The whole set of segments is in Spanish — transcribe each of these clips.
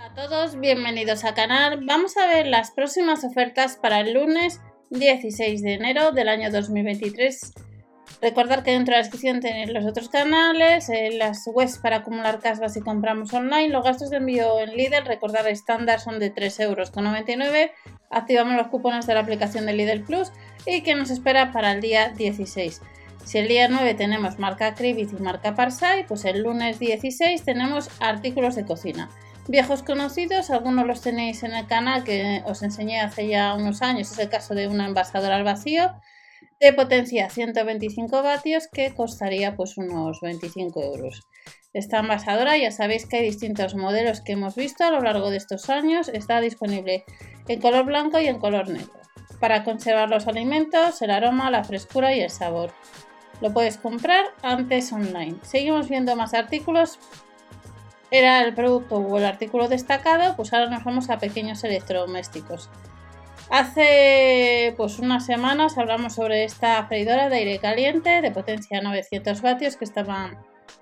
a todos, bienvenidos al canal. Vamos a ver las próximas ofertas para el lunes 16 de enero del año 2023. Recordad que dentro de la descripción tenéis los otros canales, eh, las webs para acumular casas si compramos online, los gastos de envío en Lidl, recordad estándar son de 3,99 euros. Activamos los cupones de la aplicación de Lidl Plus y que nos espera para el día 16. Si el día 9 tenemos marca Cribit y marca Parsai, pues el lunes 16 tenemos artículos de cocina. Viejos conocidos, algunos los tenéis en el canal que os enseñé hace ya unos años, es el caso de una envasadora al vacío de potencia 125 vatios que costaría pues unos 25 euros. Esta envasadora ya sabéis que hay distintos modelos que hemos visto a lo largo de estos años, está disponible en color blanco y en color negro. Para conservar los alimentos, el aroma, la frescura y el sabor. Lo puedes comprar antes online. Seguimos viendo más artículos era el producto o el artículo destacado, pues ahora nos vamos a pequeños electrodomésticos. Hace pues unas semanas hablamos sobre esta freidora de aire caliente de potencia 900 vatios que estaba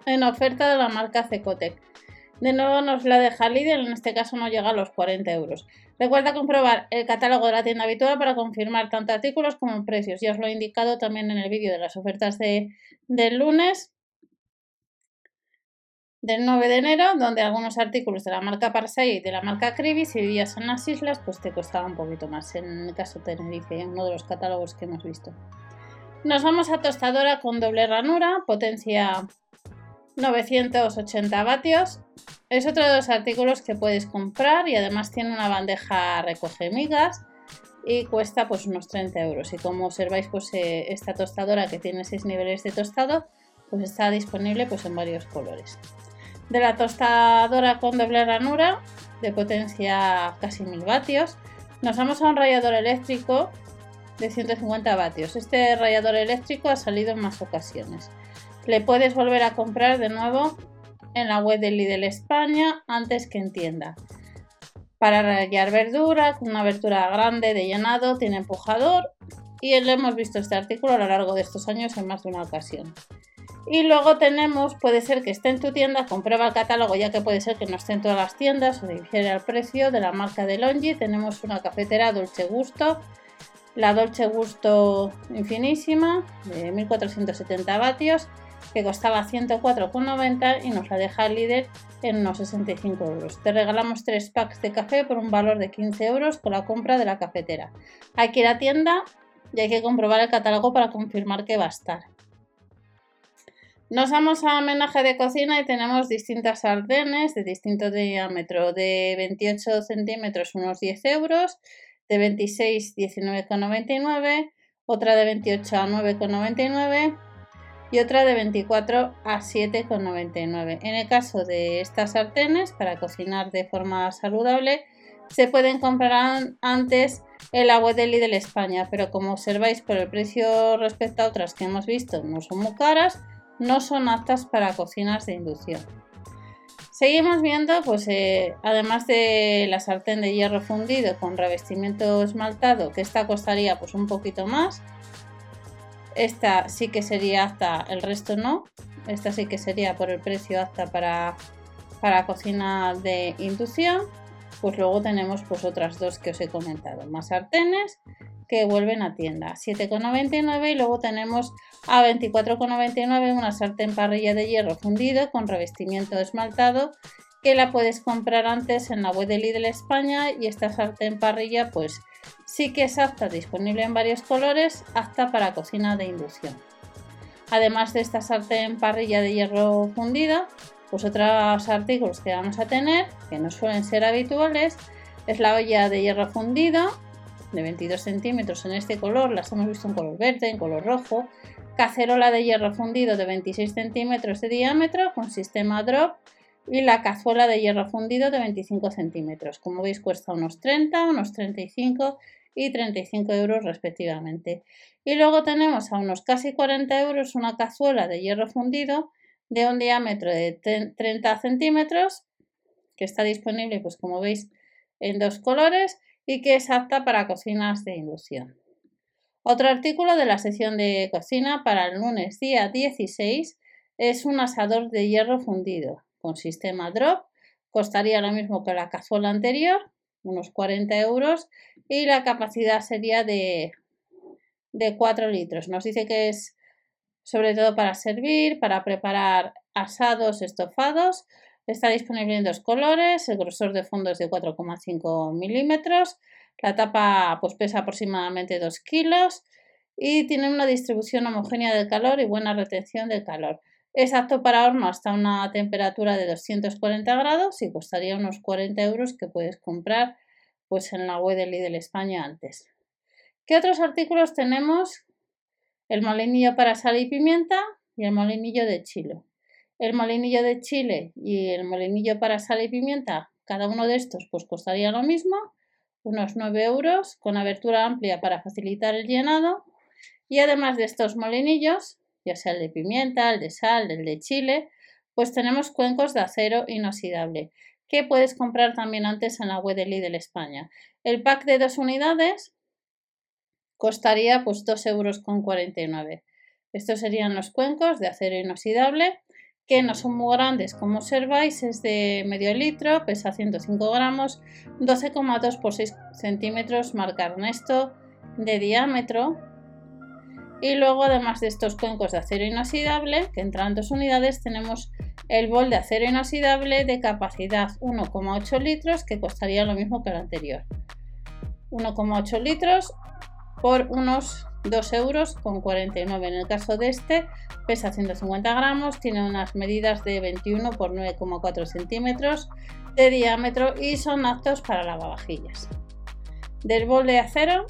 en oferta de la marca Cecotec. De nuevo nos la deja Lidl, en este caso no llega a los 40 euros. Recuerda comprobar el catálogo de la tienda habitual para confirmar tanto artículos como precios. Ya os lo he indicado también en el vídeo de las ofertas de, del lunes del 9 de enero, donde algunos artículos de la marca Parsai y de la marca Cribi, si vivías en las islas, pues te costaba un poquito más. En el caso Tenerife, en uno de los catálogos que hemos visto. Nos vamos a tostadora con doble ranura, potencia 980 vatios. Es otro de los artículos que puedes comprar y además tiene una bandeja recoge migas y cuesta pues unos 30 euros. Y como observáis, pues eh, esta tostadora que tiene 6 niveles de tostado, pues está disponible pues en varios colores de la tostadora con doble ranura de potencia casi 1000 vatios. Nos vamos a un rallador eléctrico de 150 vatios. Este rallador eléctrico ha salido en más ocasiones. Le puedes volver a comprar de nuevo en la web de Lidl España antes que en tienda. Para rallar verdura, con una abertura grande de llenado, tiene empujador y le hemos visto este artículo a lo largo de estos años en más de una ocasión. Y luego tenemos, puede ser que esté en tu tienda, comprueba el catálogo ya que puede ser que no esté en todas las tiendas o difiere el precio de la marca de Longi. Tenemos una cafetera Dolce Gusto, la Dolce Gusto Infinísima de 1470 vatios que costaba 104,90 y nos la deja el líder en unos 65 euros. Te regalamos 3 packs de café por un valor de 15 euros con la compra de la cafetera. Hay que ir a tienda y hay que comprobar el catálogo para confirmar que va a estar. Nos vamos a homenaje de cocina y tenemos distintas sartenes de distinto diámetro, de 28 centímetros unos 10 euros, de 26 19,99, otra de 28 a 9,99 y otra de 24 a 7,99. En el caso de estas sartenes, para cocinar de forma saludable, se pueden comprar antes el agua de Lidl España, pero como observáis por el precio respecto a otras que hemos visto no son muy caras, no son aptas para cocinas de inducción. Seguimos viendo, pues eh, además de la sartén de hierro fundido con revestimiento esmaltado, que esta costaría pues un poquito más. Esta sí que sería apta, el resto no. Esta sí que sería por el precio apta para, para cocina de inducción. Pues luego tenemos pues otras dos que os he comentado, más sartenes que vuelven a tienda, 7,99 y luego tenemos a 24,99 una sartén parrilla de hierro fundido con revestimiento esmaltado que la puedes comprar antes en la web de Lidl España y esta sartén parrilla pues sí que es apta, disponible en varios colores, apta para cocina de inducción. Además de esta sartén parrilla de hierro fundida, pues otros artículos que vamos a tener, que no suelen ser habituales, es la olla de hierro fundido de 22 centímetros en este color, las hemos visto en color verde, en color rojo, cacerola de hierro fundido de 26 centímetros de diámetro con sistema drop y la cazuela de hierro fundido de 25 centímetros. Como veis cuesta unos 30, unos 35 y 35 euros respectivamente. Y luego tenemos a unos casi 40 euros una cazuela de hierro fundido de un diámetro de 30 centímetros que está disponible pues como veis en dos colores y que es apta para cocinas de inducción. Otro artículo de la sección de cocina para el lunes día 16 es un asador de hierro fundido con sistema drop costaría lo mismo que la cazuela anterior, unos 40 euros, y la capacidad sería de, de 4 litros. Nos dice que es sobre todo para servir, para preparar asados, estofados. Está disponible en dos colores, el grosor de fondo es de 4,5 milímetros, la tapa pues pesa aproximadamente 2 kilos y tiene una distribución homogénea del calor y buena retención del calor. Es apto para horno hasta una temperatura de 240 grados y costaría unos 40 euros que puedes comprar pues en la web de Lidl España antes. ¿Qué otros artículos tenemos? El molinillo para sal y pimienta y el molinillo de chile. El molinillo de chile y el molinillo para sal y pimienta, cada uno de estos pues costaría lo mismo, unos 9 euros, con abertura amplia para facilitar el llenado. Y además de estos molinillos, ya sea el de pimienta, el de sal, el de chile, pues tenemos cuencos de acero inoxidable que puedes comprar también antes en la web de España. El pack de dos unidades costaría pues 2 euros con 49. Estos serían los cuencos de acero inoxidable que no son muy grandes como observáis, es de medio litro, pesa 105 gramos, 12,2 por 6 centímetros, marca Ernesto de diámetro y luego, además de estos cuencos de acero inoxidable, que entran dos unidades, tenemos el bol de acero inoxidable de capacidad 1,8 litros, que costaría lo mismo que el anterior. 1,8 litros por unos 2 euros con 49. En el caso de este, pesa 150 gramos, tiene unas medidas de 21 por 9,4 centímetros de diámetro y son aptos para lavavajillas. Del bol de acero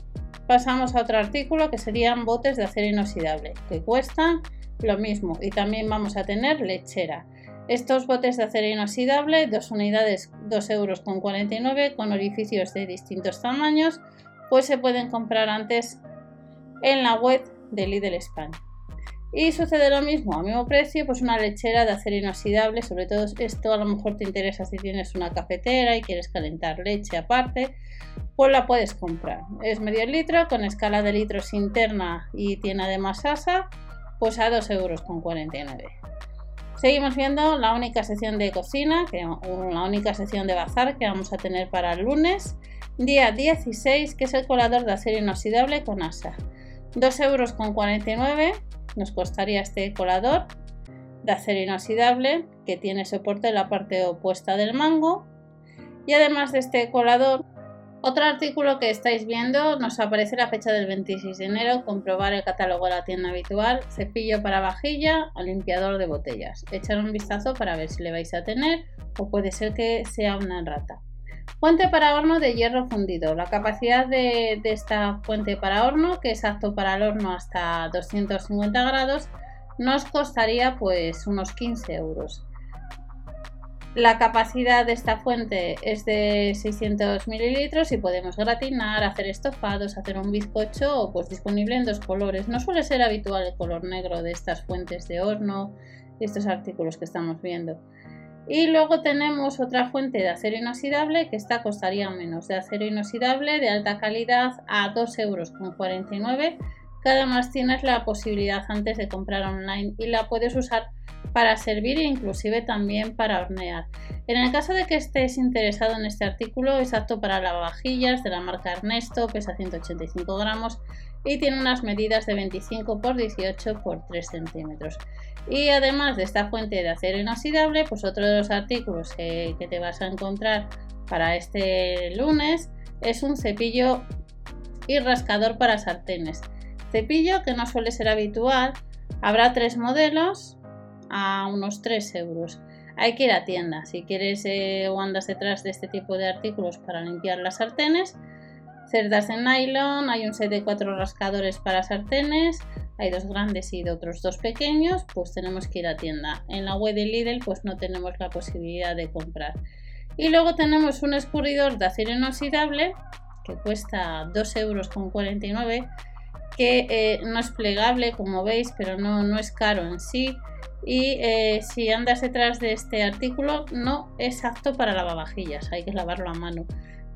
pasamos a otro artículo que serían botes de acero inoxidable, que cuestan lo mismo y también vamos a tener lechera. Estos botes de acero inoxidable, dos unidades, 2 euros con 49 con orificios de distintos tamaños, pues se pueden comprar antes en la web de Lidl España. Y sucede lo mismo, a mismo precio, pues una lechera de acero inoxidable, sobre todo esto a lo mejor te interesa si tienes una cafetera y quieres calentar leche aparte, pues la puedes comprar. Es medio litro con escala de litros interna y tiene además asa, pues a 2,49 euros. Seguimos viendo la única sección de cocina, que, la única sección de bazar que vamos a tener para el lunes, día 16, que es el colador de acero inoxidable con asa. 2,49 euros nos costaría este colador de acero inoxidable que tiene soporte en la parte opuesta del mango. Y además de este colador, otro artículo que estáis viendo nos aparece la fecha del 26 de enero, comprobar el catálogo de la tienda habitual, cepillo para vajilla o limpiador de botellas. Echar un vistazo para ver si le vais a tener o puede ser que sea una rata. Fuente para horno de hierro fundido. La capacidad de, esta fuente para horno, que es apto para el horno hasta 250 grados, nos costaría pues unos 15 euros. La capacidad de esta fuente es de 600 mililitros y podemos gratinar, hacer estofados, hacer un bizcocho o pues disponible en dos colores. No suele ser habitual el color negro de estas fuentes de horno y estos artículos que estamos viendo. Y luego tenemos otra fuente de acero inoxidable que esta costaría menos, de acero inoxidable de alta calidad a 2,49 euros. Que además tienes la posibilidad antes de comprar online y la puedes usar para servir e inclusive también para hornear. En el caso de que estés interesado en este artículo, es apto para lavavajillas de la marca Ernesto, pesa 185 gramos y tiene unas medidas de 25 por 18 por 3 centímetros. Y además de esta fuente de acero inoxidable, pues otro de los artículos que, te vas a encontrar para este lunes es un cepillo y rascador para sartenes. Cepillo que no suele ser habitual, habrá tres modelos a unos 3 euros. Hay que ir a tienda si quieres eh, o andas detrás de este tipo de artículos para limpiar las sartenes cerdas de nylon, hay un set de cuatro rascadores para sartenes, hay dos grandes y otros dos pequeños, pues tenemos que ir a tienda. En la web de Lidl pues no tenemos la posibilidad de comprar. Y luego tenemos un escurridor de acero inoxidable que cuesta 2,49 euros que eh, no es plegable como veis, pero no, no es caro en sí. Y eh, si andas detrás de este artículo, no es apto para lavavajillas, hay que lavarlo a mano.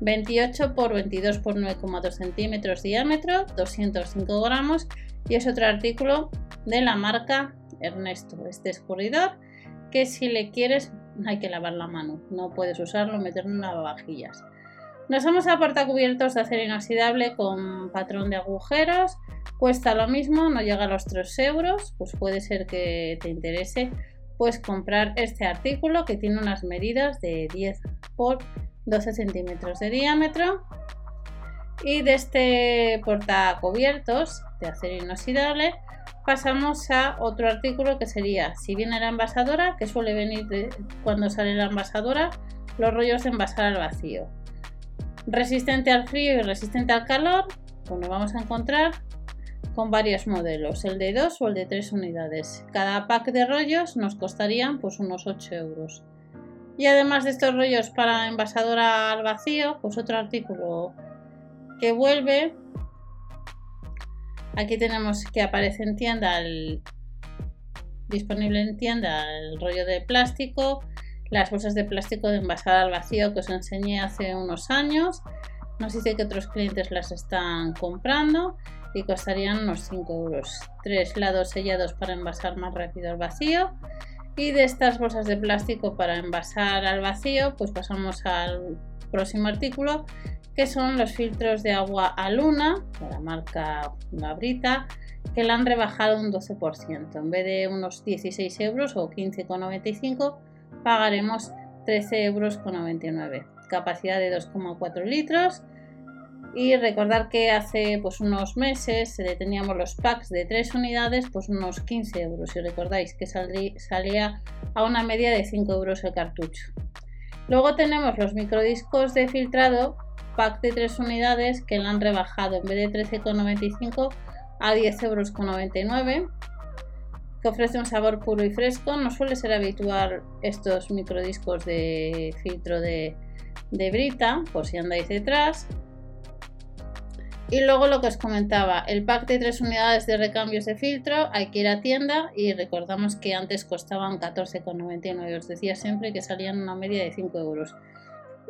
28 por 22 por 9,2 centímetros diámetro, 205 gramos y es otro artículo de la marca Ernesto, este escurridor que si le quieres hay que lavar la mano. No puedes usarlo, meterlo en lavavajillas. Nos vamos a portacubiertos de acero inoxidable con patrón de agujeros. Cuesta lo mismo, no llega a los 3 euros. Pues puede ser que te interese pues comprar este artículo que tiene unas medidas de 10 por 12 centímetros de diámetro. Y de este portacubiertos de acero inoxidable pasamos a otro artículo que sería, si viene la envasadora, que suele venir cuando sale la envasadora, los rollos de envasar al vacío. Resistente al frío y resistente al calor, pues nos vamos a encontrar con varios modelos, el de 2 o el de 3 unidades. Cada pack de rollos nos costarían pues unos 8 euros. Y además de estos rollos para envasadora al vacío, pues otro artículo que vuelve Aquí tenemos que aparece en tienda disponible en tienda el rollo de plástico, las bolsas de plástico de envasada al vacío que os enseñé hace unos años. Nos dice que otros clientes las están comprando y costarían unos 5 euros. Tres lados sellados para envasar más rápido al vacío. Y de estas bolsas de plástico para envasar al vacío, pues pasamos al próximo artículo que son los filtros de agua a luna de la marca Gabrita que la han rebajado un 12%. En vez de unos 16 euros o 15,95 pagaremos 13 euros con 99. Capacidad de 2,4 litros. Y recordar que hace pues, unos meses se teníamos los packs de 3 unidades, pues unos 15 euros. Si recordáis que salía a una media de 5 euros el cartucho. Luego tenemos los microdiscos de filtrado pack de 3 unidades que la han rebajado en vez de 13,95 a 10,99 euros que ofrece un sabor puro y fresco. No suele ser habitual estos microdiscos de filtro de, de Brita, por si andáis detrás. Y luego lo que os comentaba, el pack de 3 unidades de recambios de filtro, hay que ir a tienda y recordamos que antes costaban 14,99, os decía siempre que salían una media de 5 euros.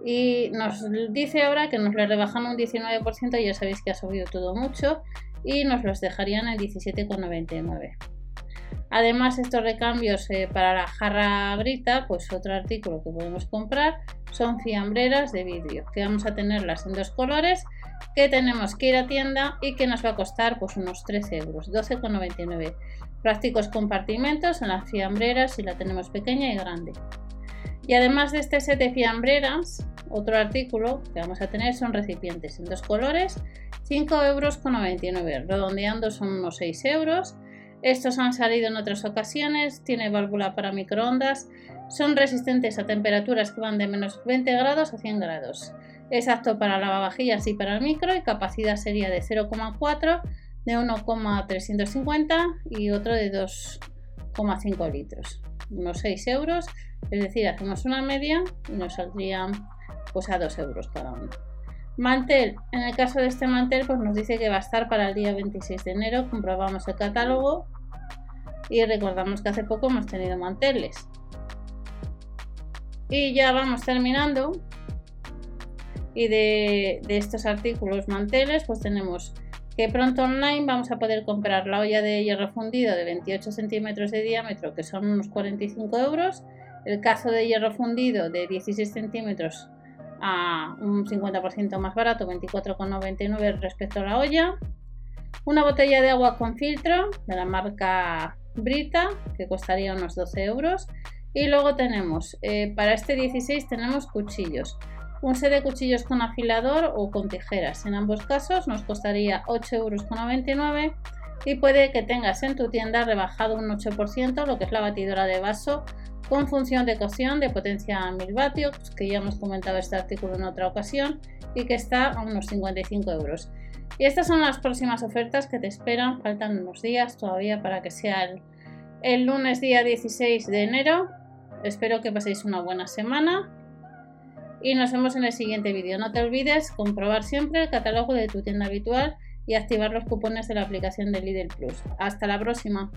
Y nos dice ahora que nos le rebajan un 19% y ya sabéis que ha subido todo mucho y nos los dejarían en 17,99 además estos recambios eh, para la jarra brita pues otro artículo que podemos comprar son fiambreras de vidrio que vamos a tenerlas en dos colores que tenemos que ir a tienda y que nos va a costar pues unos 13 euros 12,99 prácticos compartimentos en las fiambreras si la tenemos pequeña y grande y además de este set fiambreras, otro artículo que vamos a tener son recipientes en dos colores, 5,99 euros, redondeando son unos 6 euros. Estos han salido en otras ocasiones, tiene válvula para microondas, son resistentes a temperaturas que van de menos 20 grados a 100 grados. Es apto para lavavajillas y para el micro y capacidad sería de 0,4, de 1,350 y otro de 2,5 litros. Unos 6 euros es decir, hacemos una media y nos saldrían pues a 2 euros cada uno. Mantel, en el caso de este mantel, pues nos dice que va a estar para el día 26 de enero. Comprobamos el catálogo y recordamos que hace poco hemos tenido manteles. Y ya vamos terminando. Y de, estos artículos manteles, pues tenemos que pronto online vamos a poder comprar la olla de hierro fundido de 28 centímetros de diámetro, que son unos 45 euros el cazo de hierro fundido de 16 centímetros a un 50% más barato, 24,99 respecto a la olla. Una botella de agua con filtro de la marca Brita, que costaría unos 12 euros. Y luego tenemos, eh, para este 16 tenemos cuchillos. Un set de cuchillos con afilador o con tijeras. En ambos casos nos costaría 8,99 euros y puede que tengas en tu tienda rebajado un 8% lo que es la batidora de vaso con función de cocción de potencia 1000 vatios, que ya hemos comentado este artículo en otra ocasión, y que está a unos 55 euros. Y estas son las próximas ofertas que te esperan, faltan unos días todavía para que sea el, el lunes día 16 de enero. Espero que paséis una buena semana y nos vemos en el siguiente vídeo. No te olvides comprobar siempre el catálogo de tu tienda habitual y activar los cupones de la aplicación de Lidl Plus. Hasta la próxima.